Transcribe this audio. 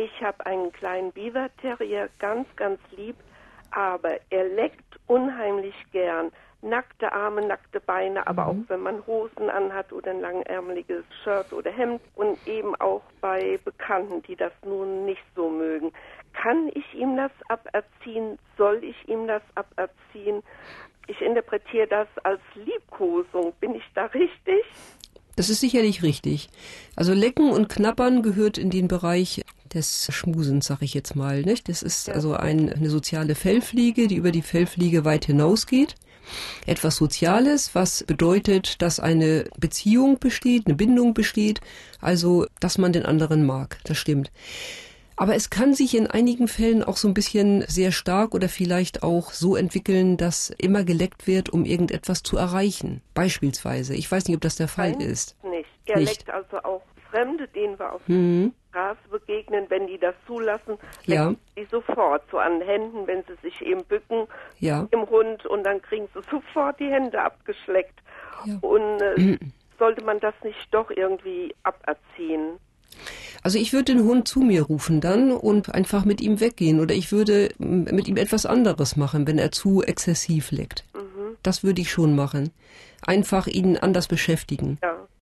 Ich habe einen kleinen Beaver Terrier, ganz, ganz lieb, aber er leckt unheimlich gern. Nackte Arme, nackte Beine, aber auch wenn man Hosen anhat oder ein langärmeliges Shirt oder Hemd und eben auch bei Bekannten, die das nun nicht so mögen. Kann ich ihm das aberziehen? Soll ich ihm das aberziehen? Ich interpretiere das als Liebkosung. Bin ich da richtig? Das ist sicherlich richtig. Also Lecken und Knappern gehört in den Bereich des Schmusens, sag ich jetzt mal. Nicht? Das ist also ein, eine soziale Fellfliege, die über die Fellfliege weit hinausgeht. Etwas Soziales, was bedeutet, dass eine Beziehung besteht, eine Bindung besteht, also dass man den anderen mag. Das stimmt. Aber es kann sich in einigen Fällen auch so ein bisschen sehr stark oder vielleicht auch so entwickeln, dass immer geleckt wird, um irgendetwas zu erreichen. Beispielsweise. Ich weiß nicht, ob das der Fall Nein, ist. Nicht. Er nicht. leckt also auch Fremde, denen wir auf mhm. der Straße begegnen, wenn die das zulassen, ja. die sofort so an Händen, wenn sie sich eben bücken ja. im Hund und dann kriegen sie sofort die Hände abgeschleckt. Ja. Und äh, sollte man das nicht doch irgendwie aberziehen? Also ich würde den Hund zu mir rufen dann und einfach mit ihm weggehen oder ich würde mit ihm etwas anderes machen, wenn er zu exzessiv leckt. Mhm. Das würde ich schon machen. Einfach ihn anders beschäftigen. Ja.